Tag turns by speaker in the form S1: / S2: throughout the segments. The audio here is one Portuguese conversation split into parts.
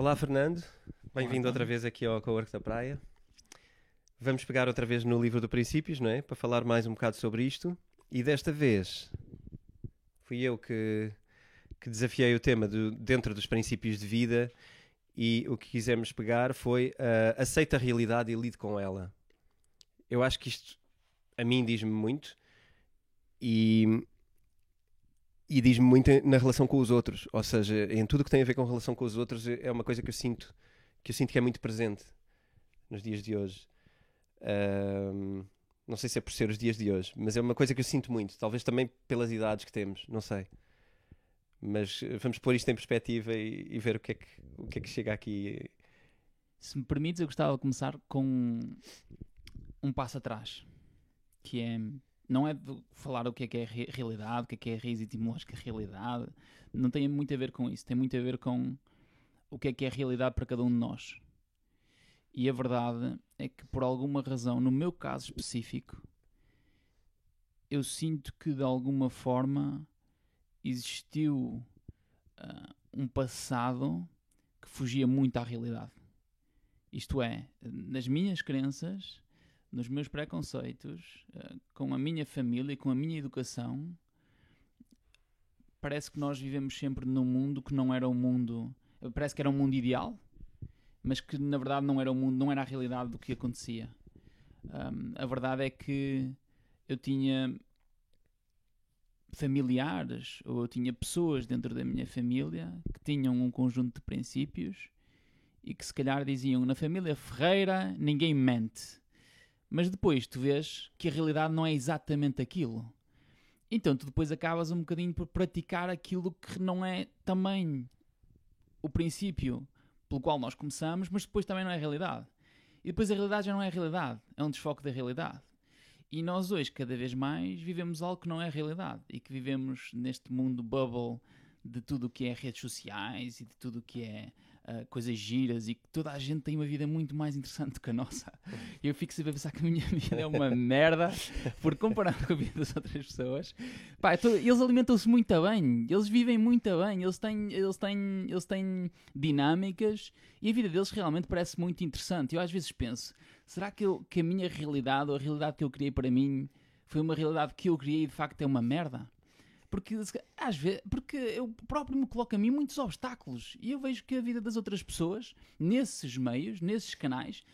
S1: Olá, Fernando. Bem-vindo outra vez aqui ao Cowork da Praia. Vamos pegar outra vez no livro do Princípios, não é? Para falar mais um bocado sobre isto. E desta vez fui eu que, que desafiei o tema do, dentro dos princípios de vida e o que quisemos pegar foi uh, aceita a realidade e lide com ela. Eu acho que isto a mim diz-me muito e, e diz-me muito na relação com os outros, ou seja, em tudo que tem a ver com a relação com os outros é uma coisa que eu sinto que eu sinto que é muito presente nos dias de hoje. Um, não sei se é por ser os dias de hoje, mas é uma coisa que eu sinto muito, talvez também pelas idades que temos, não sei. Mas vamos pôr isto em perspectiva e, e ver o que, é que, o que é que chega aqui.
S2: Se me permites, eu gostava de começar com um passo atrás, que é não é de falar o que é que é realidade, o que é que é raiz etimológica realidade, não tem muito a ver com isso, tem muito a ver com o que é que é realidade para cada um de nós. E a verdade é que, por alguma razão, no meu caso específico, eu sinto que de alguma forma existiu uh, um passado que fugia muito à realidade. Isto é, nas minhas crenças, nos meus preconceitos, uh, com a minha família, com a minha educação, parece que nós vivemos sempre num mundo que não era um mundo. Parece que era um mundo ideal, mas que na verdade não era o mundo, não era a realidade do que acontecia. Um, a verdade é que eu tinha familiares ou eu tinha pessoas dentro da minha família que tinham um conjunto de princípios e que se calhar diziam na família Ferreira ninguém mente. Mas depois tu vês que a realidade não é exatamente aquilo. Então tu depois acabas um bocadinho por praticar aquilo que não é também o princípio pelo qual nós começamos, mas depois também não é realidade. E depois a realidade já não é realidade, é um desfoque da realidade. E nós hoje, cada vez mais, vivemos algo que não é realidade e que vivemos neste mundo bubble de tudo o que é redes sociais e de tudo o que é uh, coisas giras e que toda a gente tem uma vida muito mais interessante do que a nossa. Eu fico sempre a pensar que a minha vida é uma merda por comparar com a vida das outras pessoas. Pá, tô, eles alimentam-se muito bem, eles vivem muito bem, eles têm, eles, têm, eles têm dinâmicas e a vida deles realmente parece muito interessante. Eu às vezes penso, será que, eu, que a minha realidade ou a realidade que eu criei para mim foi uma realidade que eu criei e de facto é uma merda? Porque às vezes, porque eu próprio me coloco a mim muitos obstáculos e eu vejo que a vida das outras pessoas, nesses meios, nesses canais,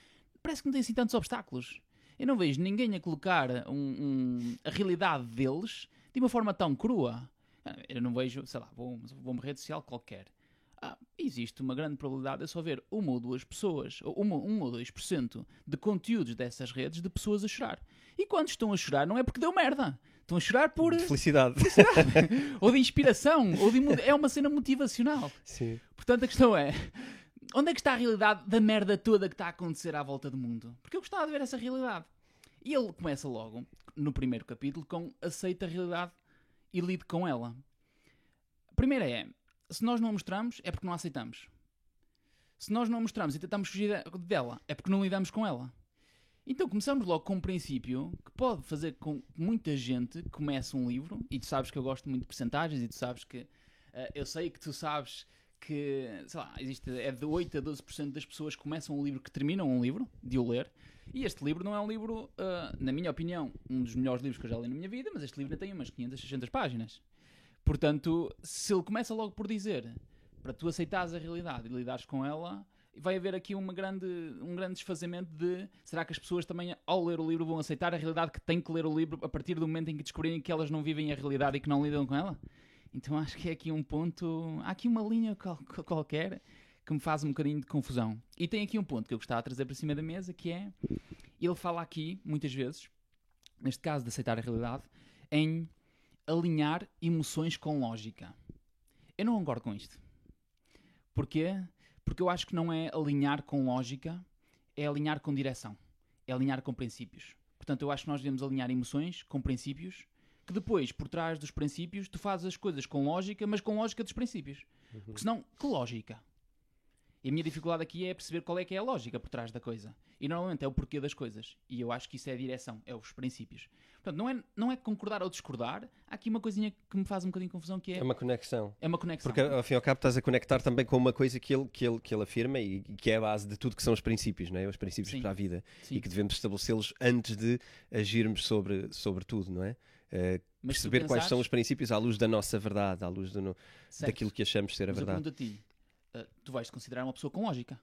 S2: parece que não tem assim tantos obstáculos. Eu não vejo ninguém a colocar um, um, a realidade deles de uma forma tão crua. Eu não vejo, sei lá, vou, vou uma rede social qualquer. Ah, existe uma grande probabilidade de só ver uma ou duas pessoas, ou uma, um ou dois por cento de conteúdos dessas redes de pessoas a chorar. E quando estão a chorar, não é porque deu merda. Estão a chorar por.
S1: De felicidade.
S2: felicidade. ou de inspiração. ou de, é uma cena motivacional.
S1: Sim.
S2: Portanto, a questão é. Onde é que está a realidade da merda toda que está a acontecer à volta do mundo? Porque eu gostava de ver essa realidade. E ele começa logo, no primeiro capítulo, com aceita a realidade e lide com ela. A primeira é: se nós não a mostramos, é porque não a aceitamos. Se nós não a mostramos e tentamos fugir dela, é porque não lidamos com ela. Então começamos logo com um princípio que pode fazer com que muita gente comece um livro, e tu sabes que eu gosto muito de percentagens, e tu sabes que uh, eu sei que tu sabes que, sei lá, existe, é de 8 a 12% das pessoas que começam um livro que terminam um livro, de o ler, e este livro não é um livro, uh, na minha opinião, um dos melhores livros que eu já li na minha vida, mas este livro tem umas 500, 600 páginas. Portanto, se ele começa logo por dizer para tu aceitares a realidade e lidares com ela, vai haver aqui uma grande, um grande desfazamento de será que as pessoas também, ao ler o livro, vão aceitar a realidade que têm que ler o livro a partir do momento em que descobrirem que elas não vivem a realidade e que não lidam com ela? Então acho que é aqui um ponto. Há aqui uma linha qualquer que me faz um bocadinho de confusão. E tem aqui um ponto que eu gostava de trazer para cima da mesa que é. Ele fala aqui, muitas vezes, neste caso de aceitar a realidade, em alinhar emoções com lógica. Eu não concordo com isto. Porquê? Porque eu acho que não é alinhar com lógica, é alinhar com direção, é alinhar com princípios. Portanto, eu acho que nós devemos alinhar emoções com princípios, que depois, por trás dos princípios, tu fazes as coisas com lógica, mas com lógica dos princípios. Uhum. Porque senão, que lógica? E a minha dificuldade aqui é perceber qual é que é a lógica por trás da coisa. E normalmente é o porquê das coisas. E eu acho que isso é a direção, é os princípios. Portanto, não é, não é concordar ou discordar. Há aqui uma coisinha que me faz um bocadinho de confusão que é,
S1: É uma conexão.
S2: é uma conexão.
S1: Porque ao fim e ao cabo estás a conectar também com uma coisa que ele, que ele, que ele afirma e que é a base de tudo que são os princípios, não é? Os princípios
S2: Sim.
S1: para a vida.
S2: Sim.
S1: E que devemos estabelecê-los antes de agirmos sobre, sobre tudo, não é? Eh, perceber quais são
S2: pensares-
S1: os princípios à luz da nossa verdade, à luz do no- daquilo que achamos ser a
S2: Mas eu
S1: verdade.
S2: pergunto a ti, tu vais te considerar uma pessoa com lógica?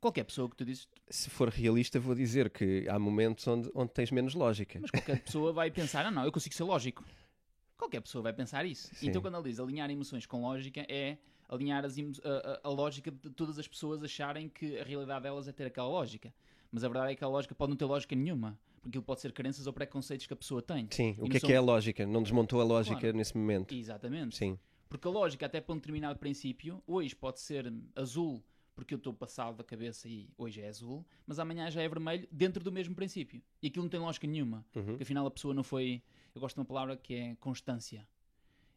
S2: Qualquer pessoa que tu dizes,
S1: Se for realista, vou dizer que há momentos onde, onde tens menos lógica.
S2: mas qualquer pessoa vai pensar, ah não, eu consigo ser lógico. Qualquer pessoa vai pensar isso.
S1: Sim.
S2: Então quando ele diz alinhar emoções com lógica é alinhar as a, a- a lógica de todas as pessoas acharem que a realidade delas é ter aquela lógica. Mas a verdade é que a lógica pode não ter lógica nenhuma. Porque aquilo pode ser crenças ou preconceitos que a pessoa tem.
S1: Sim,
S2: E
S1: o que é
S2: são-
S1: que é a lógica? Não desmontou a lógica
S2: Claro.
S1: nesse momento.
S2: Exatamente.
S1: Sim,
S2: Porque a lógica, até para um determinado princípio, hoje pode ser azul porque eu estou passado da cabeça e hoje é azul, mas amanhã já é vermelho dentro do mesmo princípio. E aquilo não tem lógica nenhuma.
S1: Uhum.
S2: Porque afinal a pessoa não foi. Eu gosto de uma palavra que é constância.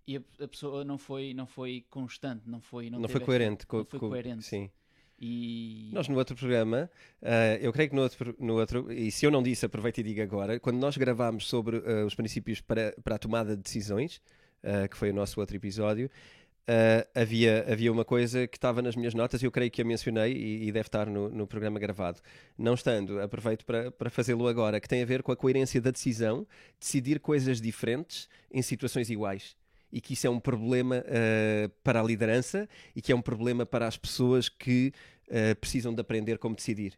S2: E a, a pessoa não foi, não foi constante, não foi. Não,
S1: não, foi
S2: esta-
S1: coerente. com-
S2: não foi
S1: com-
S2: coerente.
S1: Sim.
S2: E.
S1: Nós no outro programa, eh, eu creio que no outro, no outro, e se eu não disse, aproveito e digo agora, quando nós gravámos sobre eh, os princípios para, para a tomada de decisões, eh, que foi o nosso outro episódio, eh, havia, havia uma coisa que estava nas minhas notas e eu creio que a mencionei e, e deve estar no, no programa gravado. Não estando, aproveito para, para fazê-lo agora, que tem a ver com a coerência da decisão, decidir coisas diferentes em situações iguais. E que isso é um problema eh, para a liderança e que é um problema para as pessoas que precisam de aprender como decidir.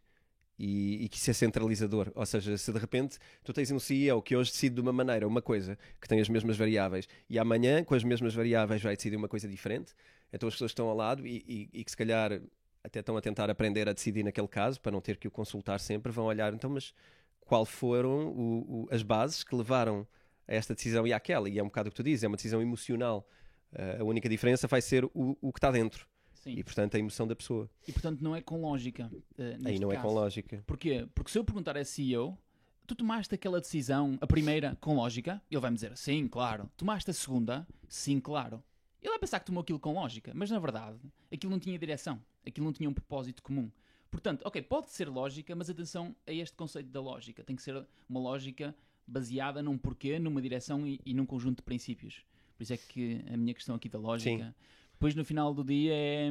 S1: E, e que isso é centralizador. Ou seja, se de repente tu tens um CEO que hoje decide de uma maneira uma coisa que tem as mesmas variáveis e amanhã com as mesmas variáveis vai decidir uma coisa diferente, então as pessoas estão ao lado e, e- e que se calhar até estão a tentar aprender a decidir naquele caso para não ter que o consultar sempre, vão olhar então, mas qual foram o- o- as bases que levaram a esta decisão e àquela? E é um bocado o que tu dizes, é uma decisão emocional. Eh, a única diferença vai ser o, o que está dentro
S2: Sim.
S1: e, portanto, a emoção da pessoa.
S2: E portanto não é com lógica. eh,
S1: Aí não é
S2: caso.
S1: com lógica.
S2: Porquê? Porque se eu perguntar a CEO, tu tomaste aquela decisão, a primeira, com lógica? Ele vai me dizer, sim, claro. Tomaste a segunda? Sim, claro. Ele vai pensar que tomou aquilo com lógica, mas na verdade, aquilo não tinha direção. Aquilo não tinha um propósito comum. Portanto, ok, pode ser lógica, mas atenção a este conceito da lógica. Tem que ser uma lógica baseada num porquê, numa direção e, e num conjunto de princípios. Por isso é que a minha questão aqui da lógica, depois no final do dia é,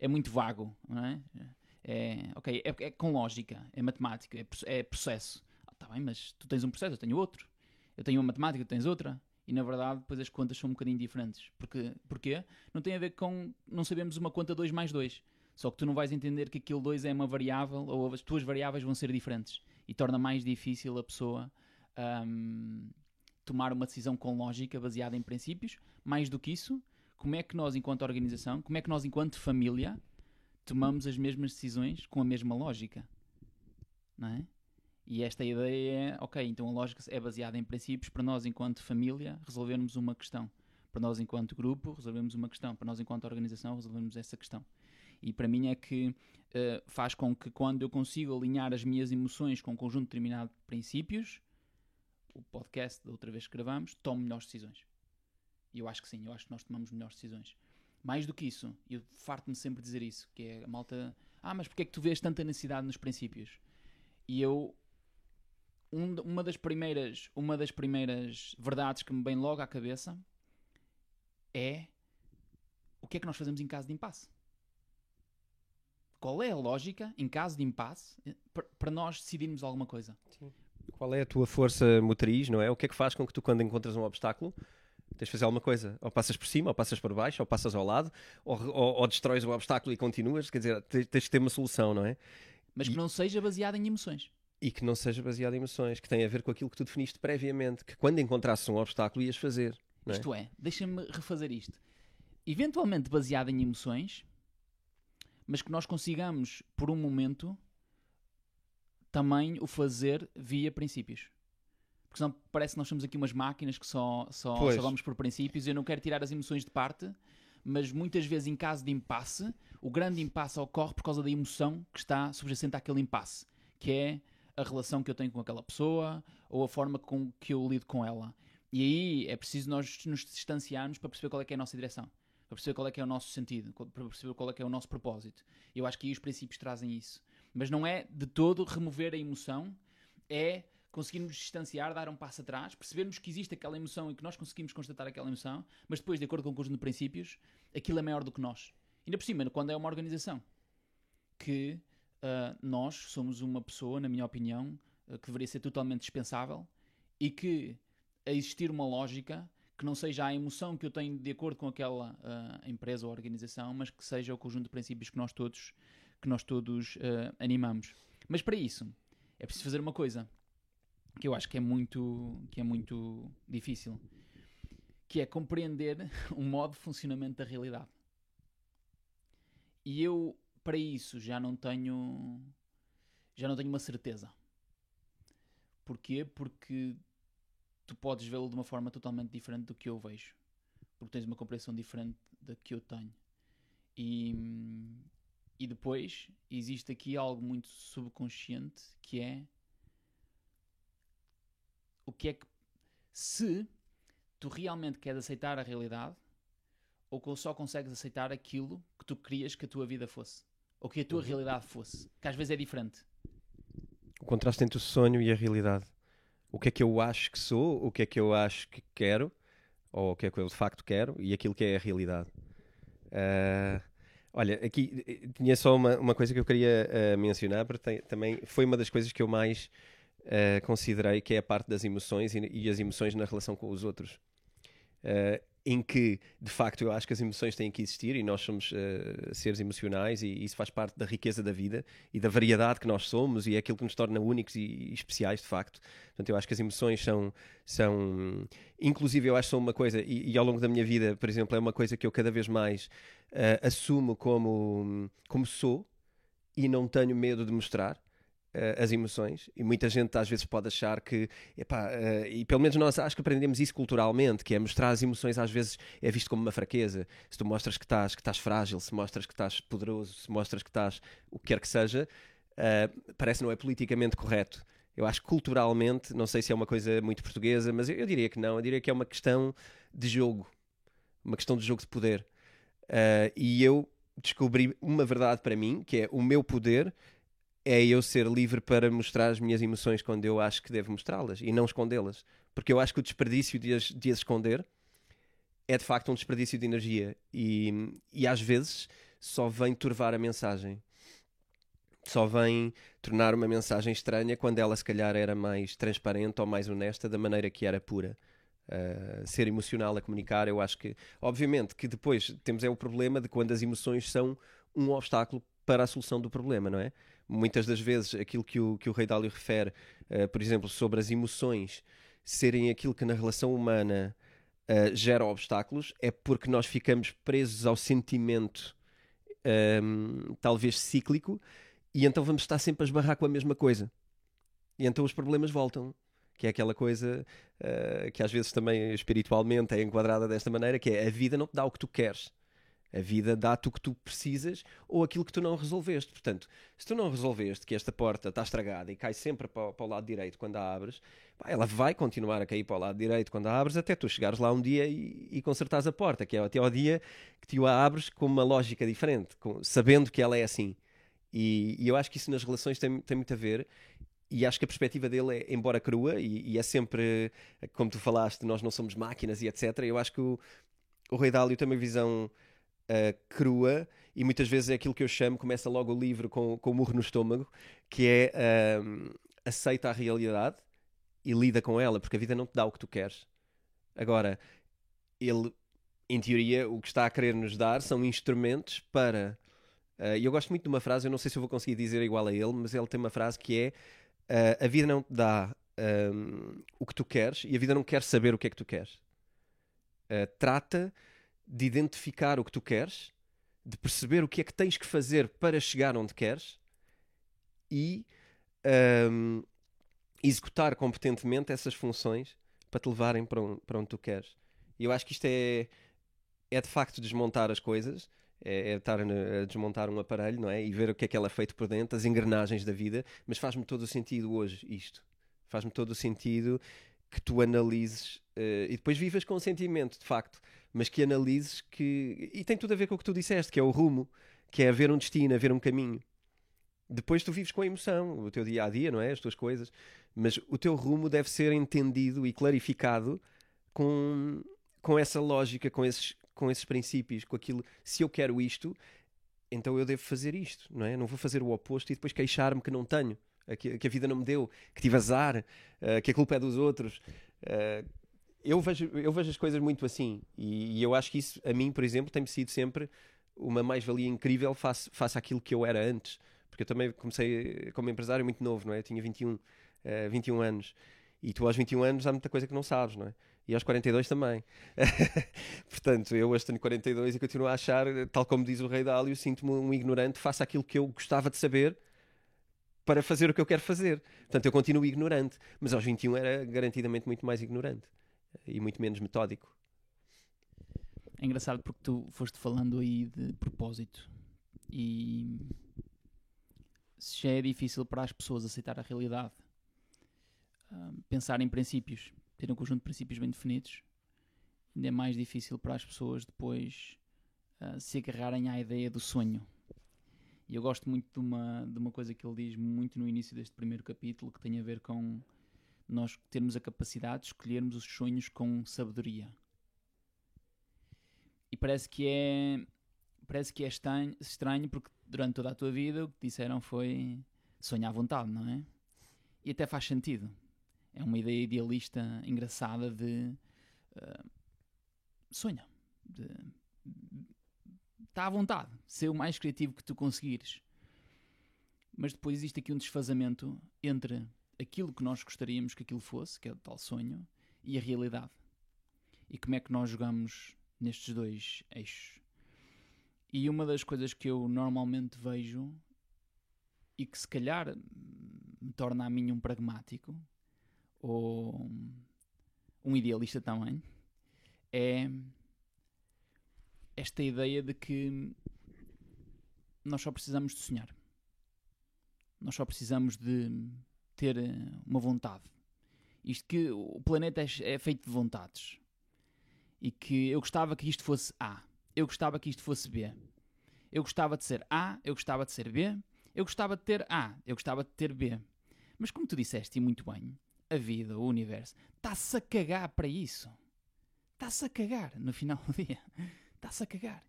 S2: é muito vago, não é? É, ok, é, é com lógica, é matemática, é, é processo. Ah, tá bem, mas tu tens um processo, eu tenho outro. Eu tenho uma matemática, tu tens outra. E na verdade, depois as contas são um bocadinho diferentes. Porque, porquê? Não tem a ver com. Não sabemos uma conta 2 mais 2. Só que tu não vais entender que aquilo 2 é uma variável ou as tuas variáveis vão ser diferentes. E torna mais difícil a pessoa ahm, tomar uma decisão com lógica baseada em princípios. Mais do que isso, como é que nós, enquanto organização, como é que nós, enquanto família, tomamos as mesmas decisões com a mesma lógica? Não é? E esta ideia é, ok, então a lógica é baseada em princípios para nós, enquanto família, resolvermos uma questão. Para nós, enquanto grupo, resolvemos uma questão. Para nós, enquanto organização, resolvemos essa questão. E para mim é que eh, faz com que quando eu consigo alinhar as minhas emoções com um conjunto determinado de princípios, o podcast da outra vez que gravamos, tomo melhores decisões. E eu acho que sim, eu acho que nós tomamos melhores decisões. Mais do que isso, eu farto-me sempre dizer isso, que é a malta, ah, mas porque é que tu vês tanta necessidade nos princípios? E eu um- uma das primeiras uma das primeiras verdades que me vem logo à cabeça é o que é que nós fazemos em caso de impasse qual é a lógica em caso de impasse eh, pa- para nós decidirmos alguma coisa
S1: Qual é a tua força motriz, não é? O que é que faz com que tu, quando encontras um obstáculo, tens de fazer alguma coisa? Ou passas por cima, ou passas por baixo, ou passas ao lado, ou, ou, ou destróis o obstáculo e continuas. Quer dizer, tens, de ter uma solução, não é?
S2: mas que
S1: E-
S2: não seja baseada em emoções
S1: E que não seja baseado em emoções, que tem a ver com aquilo que tu definiste previamente, que quando encontrasses um obstáculo ias fazer. É?
S2: Isto é, deixa-me refazer isto. Eventualmente baseado em emoções, mas que nós consigamos, por um momento, também o fazer via princípios. Porque senão parece que nós somos aqui umas máquinas que só, só,
S1: Pois.
S2: só vamos por princípios. Eu não quero tirar as emoções de parte, mas muitas vezes, em caso de impasse, o grande impasse ocorre por causa da emoção que está subjacente àquele impasse, que é a relação que eu tenho com aquela pessoa ou a forma com que eu lido com ela. E aí é preciso nós nos distanciarmos para perceber qual é que é a nossa direção. para perceber qual é que é o nosso sentido, para perceber qual é que é o nosso propósito. Eu acho que aí os princípios trazem isso. Mas não é de todo remover a emoção, é conseguirmos distanciar, dar um passo atrás, percebermos que existe aquela emoção e que nós conseguimos constatar aquela emoção, mas depois, de acordo com o conjunto de princípios, aquilo é maior do que nós. Ainda por cima, quando é uma organização que uh, nós somos uma pessoa, na minha opinião, uh, que deveria ser totalmente dispensável e que a existir uma lógica que não seja a emoção que eu tenho de acordo com aquela uh, empresa ou organização, mas que seja o conjunto de princípios que nós todos, que nós todos animamos. Mas para isso é preciso fazer uma coisa que eu acho que é muito, que é muito difícil, que é compreender o modo de funcionamento da realidade. E eu para isso já não tenho já não tenho uma certeza. Porquê? Porque tu podes vê-lo de uma forma totalmente diferente do que eu vejo. Porque tens uma compreensão diferente da que eu tenho. E, e depois existe aqui algo muito subconsciente que é o que é que se tu realmente queres aceitar a realidade ou só consegues aceitar aquilo que tu querias que a tua vida fosse ou que a tua uhum. realidade fosse, que às vezes é diferente.
S1: O contraste entre o sonho e a realidade. O que é que eu acho que sou, o que é que eu acho que quero, ou o que é que eu de facto quero, e aquilo que é a realidade. Uh, olha, aqui eh, tinha só uma, uma coisa que eu queria uh, mencionar, porque tem, também foi uma das coisas que eu mais uh, considerei, que é a parte das emoções e, e, as emoções na relação com os outros. Uh, em que, de facto, eu acho que as emoções têm que existir e nós somos uh, seres emocionais e isso faz parte da riqueza da vida e da variedade que nós somos e é aquilo que nos torna únicos e, e especiais, de facto. Portanto, eu acho que as emoções são, são inclusive, eu acho que são uma coisa, e, e, ao longo da minha vida, por exemplo, é uma coisa que eu cada vez mais uh, assumo como, como sou e não tenho medo de mostrar as emoções e muita gente às vezes pode achar que, epá, uh, e pelo menos nós acho que aprendemos isso culturalmente, que é mostrar as emoções às vezes é visto como uma fraqueza. Se tu mostras que estás, que estás frágil, se mostras que estás poderoso, se mostras que estás o que quer que seja, uh, parece não é politicamente correto. Eu acho que culturalmente, não sei se é uma coisa muito portuguesa, mas eu, eu diria que não, eu diria que é uma questão de jogo, uma questão de jogo de poder. e eu descobri uma verdade para mim, que é o meu poder é eu ser livre para mostrar as minhas emoções quando eu acho que devo mostrá-las e não escondê-las. Porque eu acho que o desperdício de as, de as esconder é de facto um desperdício de energia e, e às vezes só vem turvar a mensagem. Só vem tornar uma mensagem estranha quando ela se calhar era mais transparente ou mais honesta da maneira que era pura. Uh, ser emocional a comunicar, eu acho que, obviamente, que depois temos é o problema de quando as emoções são um obstáculo para a solução do problema, não é? Muitas das vezes aquilo que o, que o Rei Dálio refere, uh, por exemplo, sobre as emoções serem aquilo que na relação humana uh, gera obstáculos, é porque nós ficamos presos ao sentimento um, ehm, talvez cíclico e então vamos estar sempre a esbarrar com a mesma coisa. E então os problemas voltam que é aquela coisa uh, que às vezes também espiritualmente é enquadrada desta maneira, que é a vida não te dá o que tu queres. A vida dá-te o que tu precisas ou aquilo que tu não resolveste. Portanto, se tu não resolveste que esta porta está estragada e cai sempre para, para o lado direito quando a abres, pá, ela vai continuar a cair para o lado direito quando a abres até tu chegares lá um dia e, e consertares a porta, que é até ao dia que tu a abres com uma lógica diferente, com, sabendo que ela é assim. E, e, eu acho que isso nas relações tem, tem muito a ver. E acho que a perspectiva dele é, embora crua, e, e é sempre, como tu falaste, nós não somos máquinas e etc. Eu acho que o, o Rei Dálio tem uma visão uh, crua e muitas vezes é aquilo que eu chamo, começa logo o livro com, com o murro no estômago, que é uh, aceita a realidade e lida com ela, porque a vida não te dá o que tu queres. Agora, ele, em teoria, o que está a querer nos dar são instrumentos para. Uh, e eu gosto muito de uma frase, eu não sei se eu vou conseguir dizer igual a ele, mas ele tem uma frase que é: uh, A vida não te dá um, o que tu queres e a vida não quer saber o que é que tu queres. Uh, trata de identificar o que tu queres, de perceber o que é que tens que fazer para chegar onde queres e um, executar competentemente essas funções para te levarem para, um, para onde tu queres. E eu acho que isto é, é de facto desmontar as coisas, é, é estar a desmontar um aparelho, não é? E ver o que é que ela é feito por dentro, as engrenagens da vida, mas faz-me todo o sentido hoje isto. Faz-me todo o sentido que tu analises uh, e depois vivas com sentimento, de facto, mas que analises que. E tem tudo a ver com o que tu disseste, que é o rumo, que é haver um destino, haver um caminho. Depois tu vives com a emoção, o teu dia a dia, não é? As tuas coisas, mas o teu rumo deve ser entendido e clarificado com, com essa lógica, com esses, com esses princípios, com aquilo. Se eu quero isto, então eu devo fazer isto, não é? Não vou fazer o oposto e depois queixar-me que não tenho, que, que, a vida não me deu, que tive azar, uh, que a culpa é dos outros. Uh, eu, vejo, eu vejo as coisas muito assim e, e, eu acho que isso, a mim, por exemplo, tem-me sido sempre uma mais-valia incrível face, face àquilo que eu era antes. Porque eu também comecei como empresário muito novo, não é? Eu tinha 21, uh, 21 anos. E tu aos 21 anos há muita coisa que não sabes, não é? E aos 42 também. Portanto, eu hoje tenho 42 e continuo a achar, tal como diz o rei Dálio, sinto-me um ignorante, faço aquilo que eu gostava de saber para fazer o que eu quero fazer. Portanto, eu continuo ignorante. Mas aos 21 era garantidamente muito mais ignorante e muito menos metódico.
S2: É engraçado porque tu foste falando aí de propósito e se já é difícil para as pessoas aceitar a realidade, uh, pensar em princípios, ter um conjunto de princípios bem definidos, ainda é mais difícil para as pessoas depois uh, se agarrarem à ideia do sonho. E eu gosto muito de uma, de uma coisa que ele diz muito no início deste primeiro capítulo, que tem a ver com nós termos a capacidade de escolhermos os sonhos com sabedoria. E parece que é parece que é estranho, estranho porque durante toda a tua vida o que disseram foi sonhar à vontade, não é? E até faz sentido é uma ideia idealista engraçada de uh, sonha, de está à vontade, ser o mais criativo que tu conseguires. Mas depois existe aqui um desfazamento entre aquilo que nós gostaríamos que aquilo fosse, que é o tal sonho, e a realidade. E como é que nós jogamos nestes dois eixos? E uma das coisas que eu normalmente vejo e que se calhar me torna a mim um pragmático ou um idealista também, é esta ideia de que nós só precisamos de sonhar. Nós só precisamos de ter uma vontade. Isto que o planeta é, é feito de vontades. E que eu gostava que isto fosse A. Eu gostava que isto fosse B. Eu gostava de ser A, eu gostava de ser B, eu gostava de ter A, eu gostava de ter B. Mas como tu disseste e muito bem, a vida, o universo, está-se a cagar para isso. Está-se a cagar no final do dia. Está-se a cagar.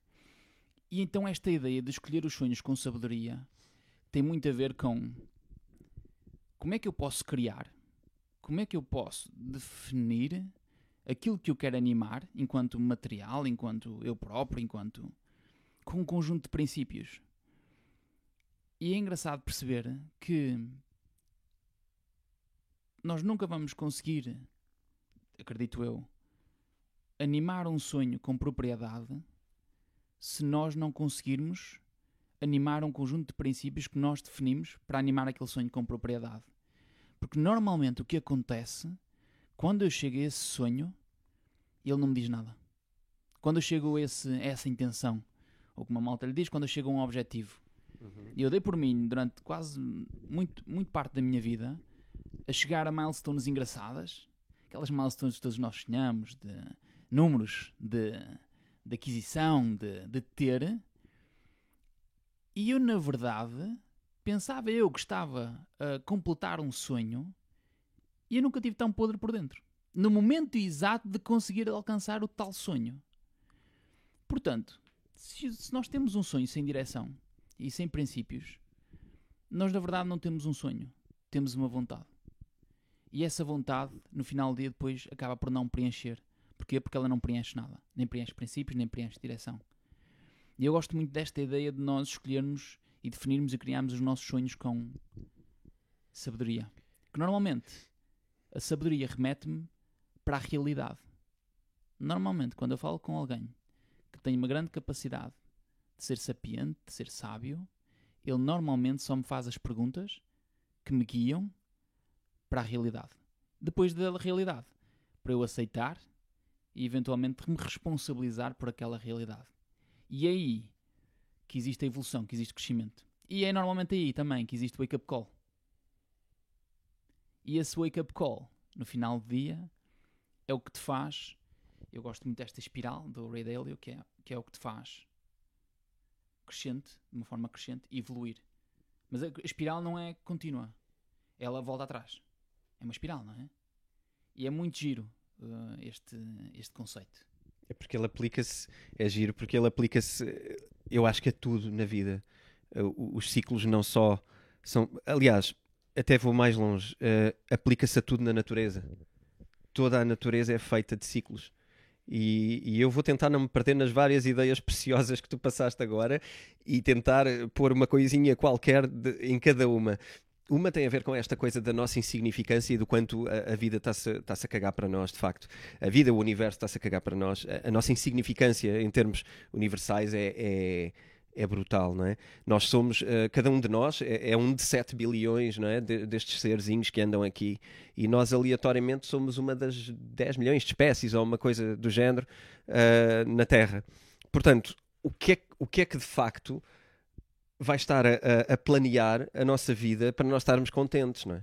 S2: E então esta ideia de escolher os sonhos com sabedoria tem muito a ver com como é que eu posso criar, como é que eu posso definir aquilo que eu quero animar enquanto material, enquanto eu próprio, enquanto com um conjunto de princípios. E é engraçado perceber que nós nunca vamos conseguir, acredito eu, animar um sonho com propriedade se nós não conseguirmos animar um conjunto de princípios que nós definimos para animar aquele sonho com propriedade. Porque normalmente o que acontece quando eu chego a esse sonho, ele não me diz nada. Quando eu chego a, esse, a essa intenção, ou como a malta lhe diz, quando eu chego a um objetivo. Uhum. E eu dei por mim durante quase muito, muito parte da minha vida a chegar a milestones engraçadas, aquelas milestones que todos nós sonhamos, de números de, de aquisição, de, de ter. E eu, na verdade, pensava eu que estava a completar um sonho e eu nunca tive tão podre por dentro. No momento exato de conseguir alcançar o tal sonho. Portanto, se, se nós temos um sonho sem direção e sem princípios, nós na verdade não temos um sonho, temos uma vontade. E essa vontade, no final do dia, depois acaba por não preencher. Porquê? Porque ela não preenche nada. Nem preenche princípios, nem preenche direção. E eu gosto muito desta ideia de nós escolhermos e definirmos e criarmos os nossos sonhos com sabedoria. Que normalmente a sabedoria remete-me para a realidade. Normalmente, quando eu falo com alguém que tem uma grande capacidade de ser sapiente, de ser sábio, ele normalmente só me faz as perguntas que me guiam para a realidade. Depois da realidade, para eu aceitar e eventualmente me responsabilizar por aquela realidade. E é aí que existe a evolução, que existe crescimento. E é normalmente aí também que existe o wake-up call. E esse wake-up call no final do dia, é o que te faz. Eu gosto muito desta espiral do Ray Dalio, que é, que é o que te faz crescente, de uma forma crescente, evoluir. Mas a espiral não é contínua, ela volta atrás. É uma espiral, não é? E é muito giro este, este conceito.
S1: É porque ele aplica-se, é giro, porque ele aplica-se, eu acho que a tudo na vida. Uh, os ciclos não só são. Aliás, até vou mais longe, uh, aplica-se a tudo na natureza. Toda a natureza é feita de ciclos. E, e, eu vou tentar não me perder nas várias ideias preciosas que tu passaste agora e tentar pôr uma coisinha qualquer de, em cada uma. Uma tem a ver com esta coisa da nossa insignificância e do quanto a, a vida está-se tá a cagar para nós, de facto. A vida, o universo está-se a cagar para nós. A, a, nossa insignificância, em termos universais, é, é é brutal, não é? Nós somos, uh, cada um de nós é, é, um de 7 bilhões, não é? De, destes serzinhos que andam aqui e nós aleatoriamente somos uma das 10 milhões de espécies ou uma coisa do género uh, na Terra. Portanto, o que, é, o que é que de facto vai estar a, a, planear a nossa vida para nós estarmos contentes, não é?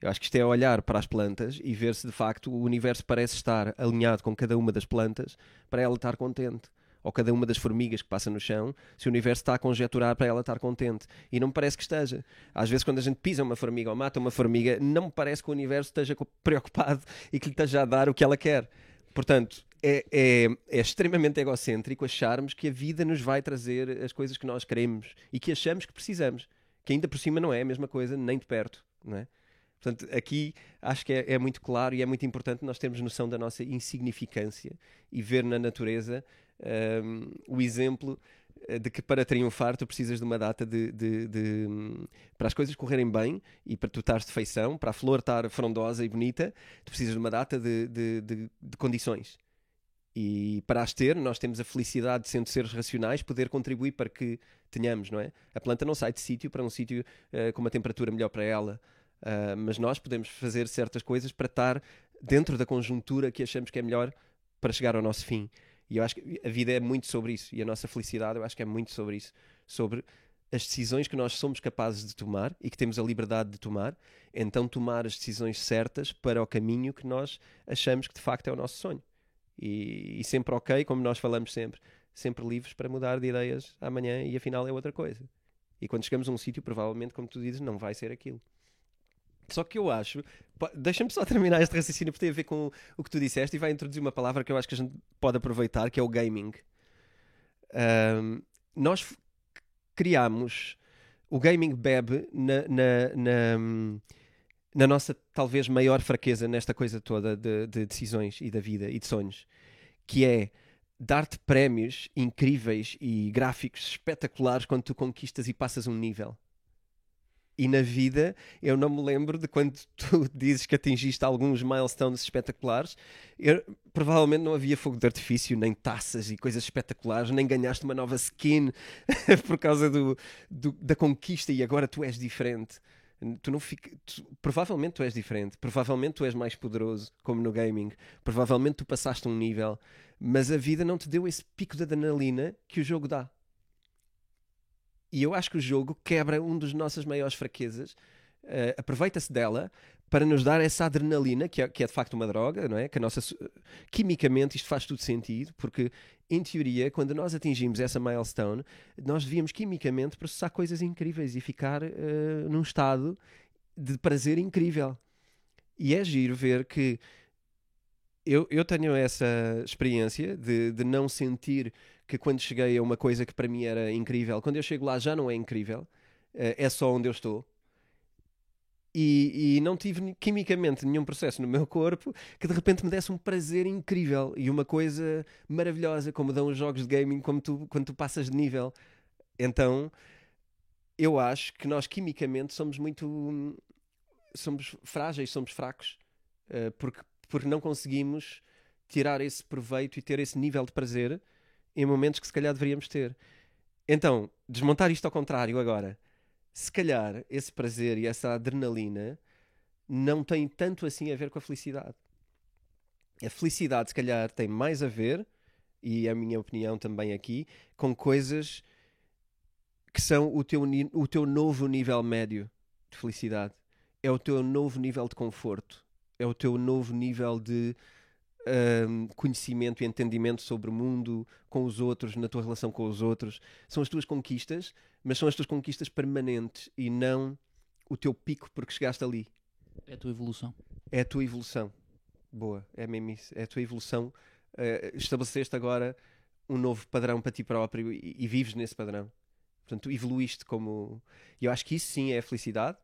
S1: Eu acho que isto é olhar para as plantas e ver se de facto o universo parece estar alinhado com cada uma das plantas para ela estar contente ou cada uma das formigas que passa no chão, se o universo está a conjecturar para ela estar contente. E não me parece que esteja. Às vezes, quando a gente pisa uma formiga ou mata uma formiga, não me parece que o universo esteja preocupado e que lhe esteja a dar o que ela quer. Portanto, é, é, é, extremamente egocêntrico acharmos que a vida nos vai trazer as coisas que nós queremos e que achamos que precisamos. Que ainda por cima não é a mesma coisa, nem de perto. Não é? Portanto, aqui acho que é, é, muito claro e é muito importante nós termos noção da nossa insignificância e ver na natureza um, o exemplo eh, de que para triunfar tu precisas de uma data de, de, de, para as coisas correrem bem e para tu estares de feição, para a flor estar frondosa e bonita, tu precisas de uma data de, de, condições. E para as ter, nós temos a felicidade de, sendo seres racionais, poder contribuir para que tenhamos, não é? A planta não sai de sítio para um sítio uh, com uma temperatura melhor para ela, uh, mas nós podemos fazer certas coisas para estar dentro da conjuntura que achamos que é melhor para chegar ao nosso fim. E eu acho que a vida é muito sobre isso. E a nossa felicidade, eu acho que é muito sobre isso. Sobre as decisões que nós somos capazes de tomar e que temos a liberdade de tomar, então tomar as decisões certas para o caminho que nós achamos que de facto é o nosso sonho. E, e sempre ok, como nós falamos sempre, sempre livres para mudar de ideias amanhã e afinal é outra coisa. E quando chegamos a um sítio, provavelmente, como tu dizes, não vai ser aquilo. Só que eu acho. Deixa-me só terminar este raciocínio porque tem a ver com o que tu disseste e vai introduzir uma palavra que eu acho que a gente pode aproveitar, que é o gaming. Um, nós criamos. O gaming bebe na, na, na, na, nossa talvez maior fraqueza nesta coisa toda de, de decisões e da vida e de sonhos, que é dar-te prémios incríveis e gráficos espetaculares quando tu conquistas e passas um nível. E na vida, eu não me lembro de quando tu dizes que atingiste alguns milestones espetaculares, eu, provavelmente não havia fogo de artifício, nem taças e coisas espetaculares, nem ganhaste uma nova skin por causa do, do, da conquista e agora tu és diferente. Tu não fica, tu, provavelmente tu és diferente, provavelmente tu és mais poderoso, como no gaming, provavelmente tu passaste um nível, mas a vida não te deu esse pico de adrenalina que o jogo dá. E eu acho que o jogo quebra uma das nossas maiores fraquezas, uh, aproveita-se dela para nos dar essa adrenalina, que é, que é, de facto uma droga, não é? Que a nossa, quimicamente isto faz tudo sentido, porque em teoria, quando nós atingimos essa milestone, nós devíamos quimicamente processar coisas incríveis e ficar uh, num estado de prazer incrível. E é giro ver que eu, eu tenho essa experiência de, de não sentir que quando cheguei a uma coisa que para mim era incrível, quando eu chego lá já não é incrível, eh, é só onde eu estou. E, e, não tive quimicamente nenhum processo no meu corpo que de repente me desse um prazer incrível e uma coisa maravilhosa, como dão os jogos de gaming como tu, quando tu passas de nível. Então eu acho que nós quimicamente somos muito. somos frágeis, somos fracos, uh, porque, porque não conseguimos tirar esse proveito e ter esse nível de prazer em momentos que se calhar deveríamos ter. Então, desmontar isto ao contrário agora. Se calhar esse prazer e essa adrenalina não tem tanto assim a ver com a felicidade. A felicidade, se calhar, tem mais a ver, e é a minha opinião também aqui, com coisas que são o teu, o teu novo nível médio de felicidade. É o teu novo nível de conforto. é o teu novo nível de hum, conhecimento e entendimento sobre o mundo, com os outros, na tua relação com os outros. São as tuas conquistas, mas são as tuas conquistas permanentes e não o teu pico porque chegaste ali.
S2: É a tua evolução.
S1: É a tua evolução. Boa, é mesmo isso. É a tua evolução. Uh, estabeleceste agora um novo padrão para ti próprio e, e vives nesse padrão. Portanto, evoluíste como. E eu acho que isso sim é a felicidade.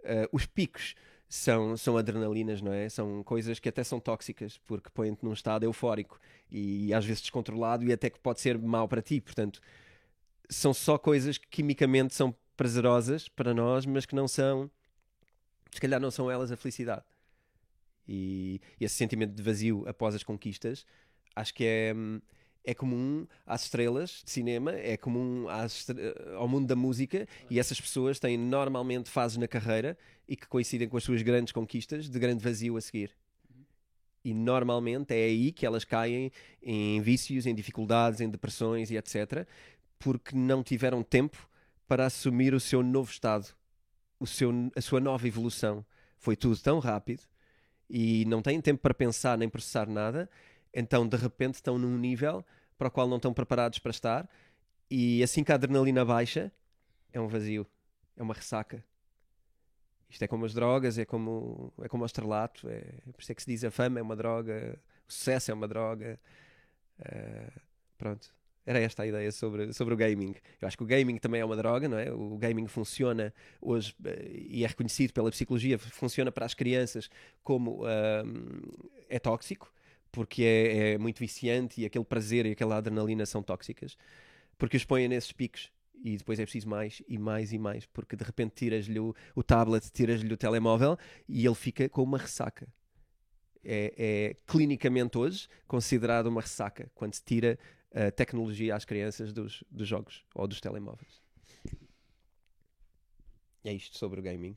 S1: Uh, os picos são, são adrenalinas, não é? São coisas que até são tóxicas, porque põem-te num estado eufórico e às vezes descontrolado e até que pode ser mau para ti. Portanto, são só coisas que quimicamente são prazerosas para nós, mas que não são. Se calhar não são elas a felicidade. E, e esse sentimento de vazio após as conquistas, acho que é hum, é comum às estrelas de cinema, é comum às, ao mundo da música e essas pessoas têm normalmente fases na carreira e que coincidem com as suas grandes conquistas de grande vazio a seguir. E normalmente é aí que elas caem em vícios, em dificuldades, em depressões e etc. Porque não tiveram tempo para assumir o seu novo estado, o seu, a sua nova evolução. Foi tudo tão rápido e não têm tempo para pensar nem processar nada então de repente estão num nível para o qual não estão preparados para estar, e assim que a adrenalina baixa, é um vazio, é uma ressaca. Isto é como as drogas, é como, é como o estrelato, é, por isso é que se diz a fama é uma droga, o sucesso é uma droga. Uh, pronto, era esta a ideia sobre, sobre o gaming. Eu acho que o gaming também é uma droga, não é? O gaming funciona hoje eh, e é reconhecido pela psicologia, funciona para as crianças como uh, é tóxico porque é, é, muito viciante e aquele prazer e aquela adrenalina são tóxicas, porque os põem nesses picos e depois é preciso mais e mais e mais, porque de repente tiras-lhe o, o, tablet, tiras-lhe o telemóvel e ele fica com uma ressaca. É, é clinicamente hoje considerado uma ressaca quando se tira a tecnologia às crianças dos, dos jogos ou dos telemóveis. É isto sobre o gaming.